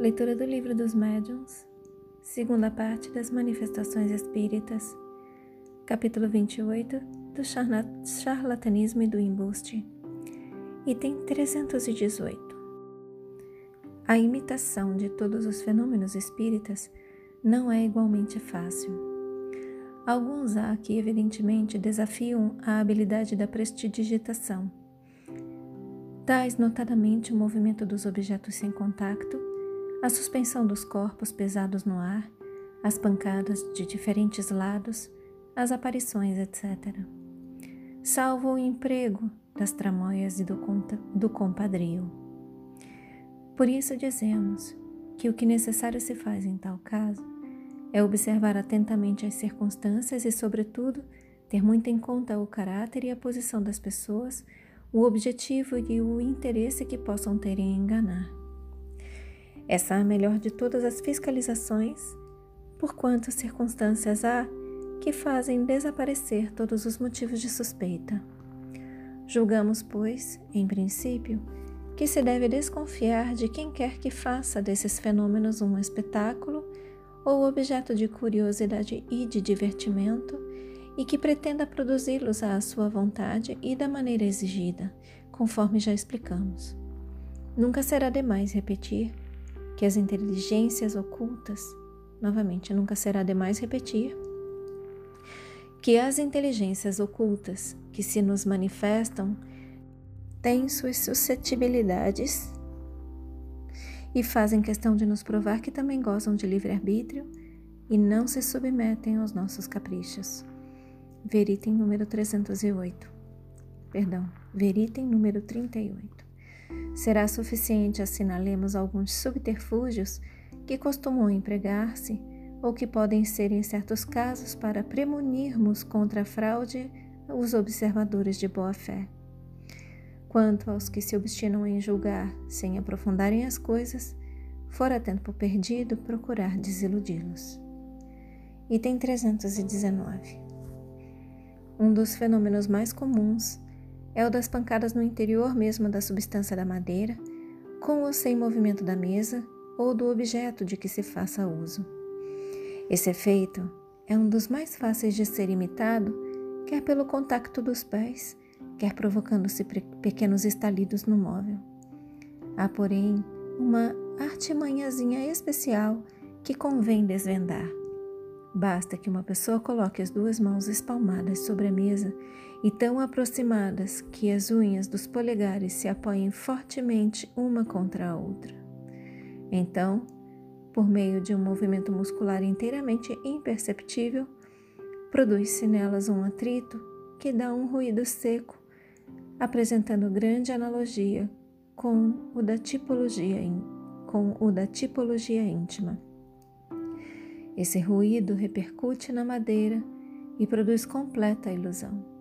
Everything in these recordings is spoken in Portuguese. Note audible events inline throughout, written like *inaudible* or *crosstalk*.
Leitura do Livro dos Médiuns, segunda parte das Manifestações Espíritas, capítulo 28 do Charlatanismo e do Embuste, item 318. A imitação de todos os fenômenos espíritas não é igualmente fácil. Alguns há que, evidentemente, desafiam a habilidade da prestidigitação. Tais, notadamente, o movimento dos objetos sem contato a suspensão dos corpos pesados no ar, as pancadas de diferentes lados, as aparições, etc. Salvo o emprego das tramóias e do, do compadrio. Por isso dizemos que o que necessário se faz em tal caso é observar atentamente as circunstâncias e, sobretudo, ter muito em conta o caráter e a posição das pessoas, o objetivo e o interesse que possam ter em enganar. Essa é a melhor de todas as fiscalizações, porquanto circunstâncias há que fazem desaparecer todos os motivos de suspeita. Julgamos, pois, em princípio, que se deve desconfiar de quem quer que faça desses fenômenos um espetáculo ou objeto de curiosidade e de divertimento e que pretenda produzi-los à sua vontade e da maneira exigida, conforme já explicamos. Nunca será demais repetir que as inteligências ocultas, novamente, nunca será demais repetir, que as inteligências ocultas que se nos manifestam têm suas suscetibilidades e fazem questão de nos provar que também gozam de livre-arbítrio e não se submetem aos nossos caprichos. Veritem número 308. Perdão, veritem número 38. Será suficiente assinalemos alguns subterfúgios que costumam empregar-se ou que podem ser em certos casos para premunirmos contra a fraude os observadores de boa fé. Quanto aos que se obstinam em julgar sem aprofundarem as coisas, fora tempo perdido procurar desiludi-los. Item 319 Um dos fenômenos mais comuns é o das pancadas no interior mesmo da substância da madeira, com ou sem movimento da mesa ou do objeto de que se faça uso. Esse efeito é um dos mais fáceis de ser imitado, quer pelo contacto dos pés, quer provocando-se pequenos estalidos no móvel. Há, porém, uma artimanhazinha especial que convém desvendar. Basta que uma pessoa coloque as duas mãos espalmadas sobre a mesa e tão aproximadas que as unhas dos polegares se apoiem fortemente uma contra a outra. Então, por meio de um movimento muscular inteiramente imperceptível, produz-se nelas um atrito que dá um ruído seco, apresentando grande analogia com o da tipologia, com o da tipologia íntima. Esse ruído repercute na madeira e produz completa ilusão.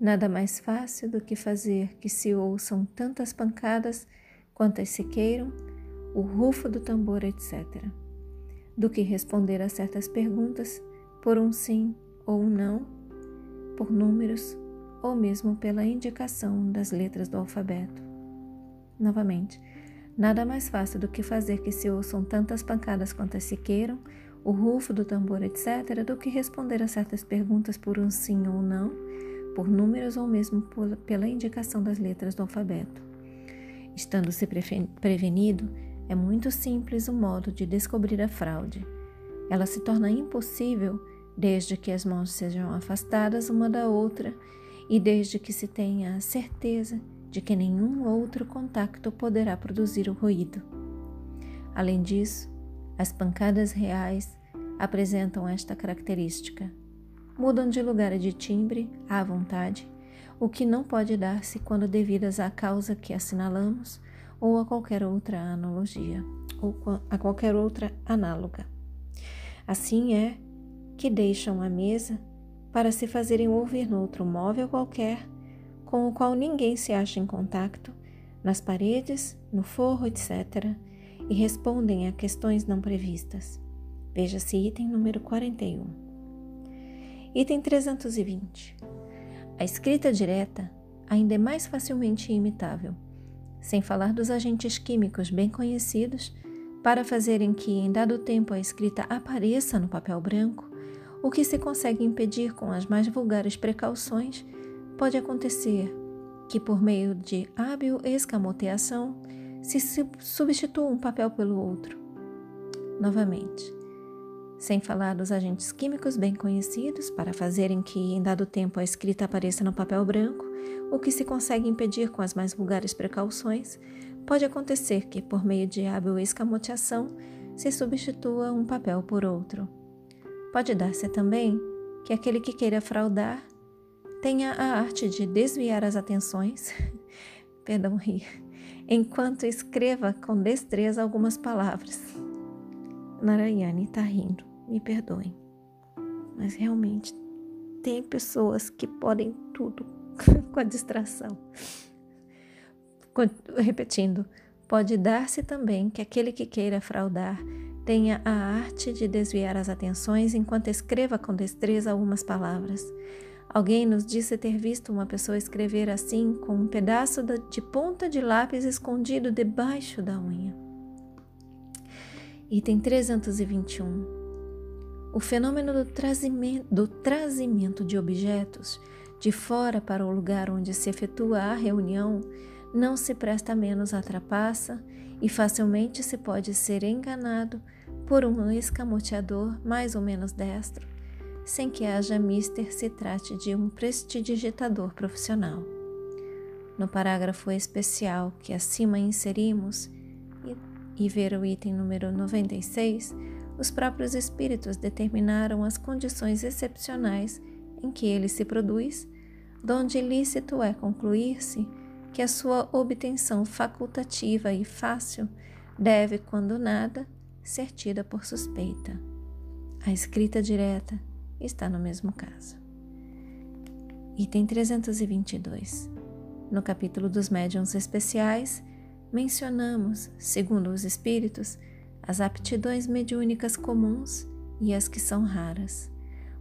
Nada mais fácil do que fazer que se ouçam tantas pancadas quantas se queiram, o rufo do tambor, etc., do que responder a certas perguntas por um sim ou um não, por números ou mesmo pela indicação das letras do alfabeto. Novamente, nada mais fácil do que fazer que se ouçam tantas pancadas quantas se queiram, o rufo do tambor, etc., do que responder a certas perguntas por um sim ou não, por números ou mesmo por, pela indicação das letras do alfabeto. Estando-se prevenido, é muito simples o modo de descobrir a fraude. Ela se torna impossível desde que as mãos sejam afastadas uma da outra e desde que se tenha a certeza de que nenhum outro contacto poderá produzir o ruído. Além disso, as pancadas reais apresentam esta característica. Mudam de lugar e de timbre à vontade, o que não pode dar-se quando devidas à causa que assinalamos ou a qualquer outra analogia, ou a qualquer outra análoga. Assim é que deixam a mesa para se fazerem ouvir no outro móvel qualquer, com o qual ninguém se acha em contato, nas paredes, no forro, etc., e respondem a questões não previstas. Veja-se item número 41. Item 320. A escrita direta ainda é mais facilmente imitável, sem falar dos agentes químicos bem conhecidos para fazerem que em dado tempo a escrita apareça no papel branco, o que se consegue impedir com as mais vulgares precauções, pode acontecer que, por meio de hábil escamoteação, se substitua um papel pelo outro. Novamente, sem falar dos agentes químicos bem conhecidos para fazerem que, em dado tempo, a escrita apareça no papel branco, o que se consegue impedir com as mais vulgares precauções, pode acontecer que, por meio de hábil escamoteação, se substitua um papel por outro. Pode dar-se também que aquele que queira fraudar tenha a arte de desviar as atenções, *laughs* perdão, rir, enquanto escreva com destreza algumas palavras. Narayane está rindo, me perdoem, mas realmente tem pessoas que podem tudo *laughs* com a distração. Repetindo, pode dar-se também que aquele que queira fraudar tenha a arte de desviar as atenções enquanto escreva com destreza algumas palavras. Alguém nos disse ter visto uma pessoa escrever assim com um pedaço de ponta de lápis escondido debaixo da unha. Item 321. O fenômeno do trazimento, do trazimento de objetos de fora para o lugar onde se efetua a reunião não se presta menos à trapaça e facilmente se pode ser enganado por um escamoteador mais ou menos destro, sem que haja mister se trate de um prestidigitador profissional. No parágrafo especial que acima inserimos, e, e ver o item número 96, os próprios espíritos determinaram as condições excepcionais em que ele se produz, donde ilícito é concluir-se que a sua obtenção facultativa e fácil deve, quando nada, ser tida por suspeita. A escrita direta está no mesmo caso. Item 322. No capítulo dos médiuns especiais, mencionamos, segundo os espíritos, as aptidões mediúnicas comuns e as que são raras.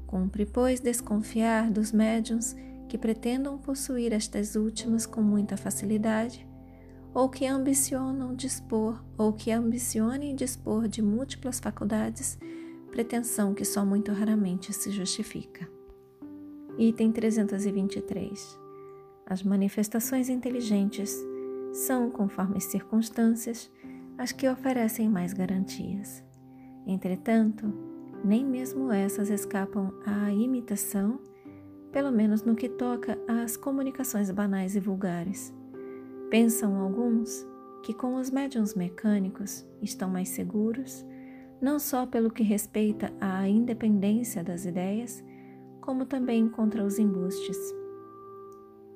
Cumpre, pois, desconfiar dos médiuns que pretendam possuir estas últimas com muita facilidade, ou que ambicionam dispor, ou que ambicionem dispor de múltiplas faculdades, pretensão que só muito raramente se justifica. Item 323. As manifestações inteligentes são, conforme as circunstâncias, as que oferecem mais garantias. Entretanto, nem mesmo essas escapam à imitação, pelo menos no que toca às comunicações banais e vulgares. Pensam alguns que com os médiums mecânicos estão mais seguros, não só pelo que respeita à independência das ideias, como também contra os embustes.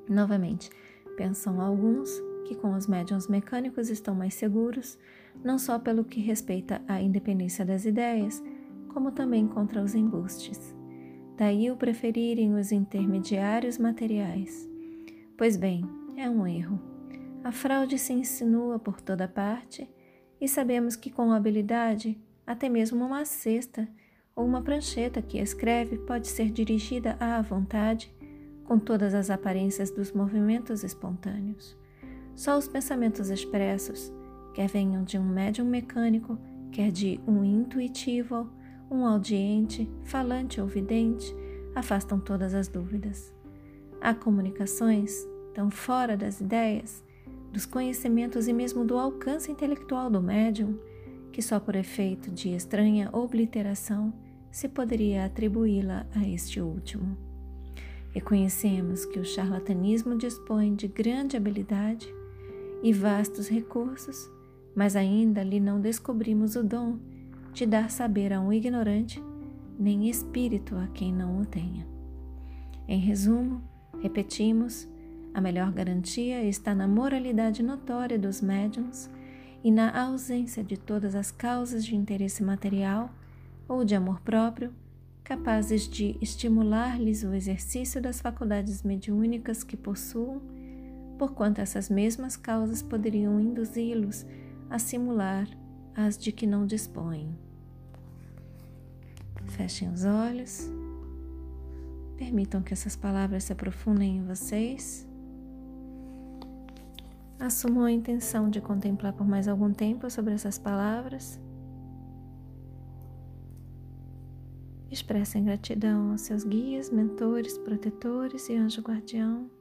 Novamente, pensam alguns que com os médiums mecânicos estão mais seguros, não só pelo que respeita à independência das ideias, como também contra os embustes. Daí o preferirem os intermediários materiais. Pois bem, é um erro. A fraude se insinua por toda parte e sabemos que com habilidade, até mesmo uma cesta ou uma prancheta que escreve pode ser dirigida à vontade, com todas as aparências dos movimentos espontâneos. Só os pensamentos expressos, quer venham de um médium mecânico, quer de um intuitivo, um audiente, falante ou vidente, afastam todas as dúvidas. Há comunicações tão fora das ideias, dos conhecimentos e mesmo do alcance intelectual do médium, que só por efeito de estranha obliteração se poderia atribuí-la a este último. Reconhecemos que o charlatanismo dispõe de grande habilidade e vastos recursos, mas ainda lhe não descobrimos o dom de dar saber a um ignorante, nem espírito a quem não o tenha. Em resumo, repetimos, a melhor garantia está na moralidade notória dos médiums e na ausência de todas as causas de interesse material ou de amor próprio capazes de estimular-lhes o exercício das faculdades mediúnicas que possuam porquanto essas mesmas causas poderiam induzi-los a simular as de que não dispõem. Fechem os olhos, permitam que essas palavras se aprofundem em vocês. Assumam a intenção de contemplar por mais algum tempo sobre essas palavras. Expressem gratidão aos seus guias, mentores, protetores e anjo guardião.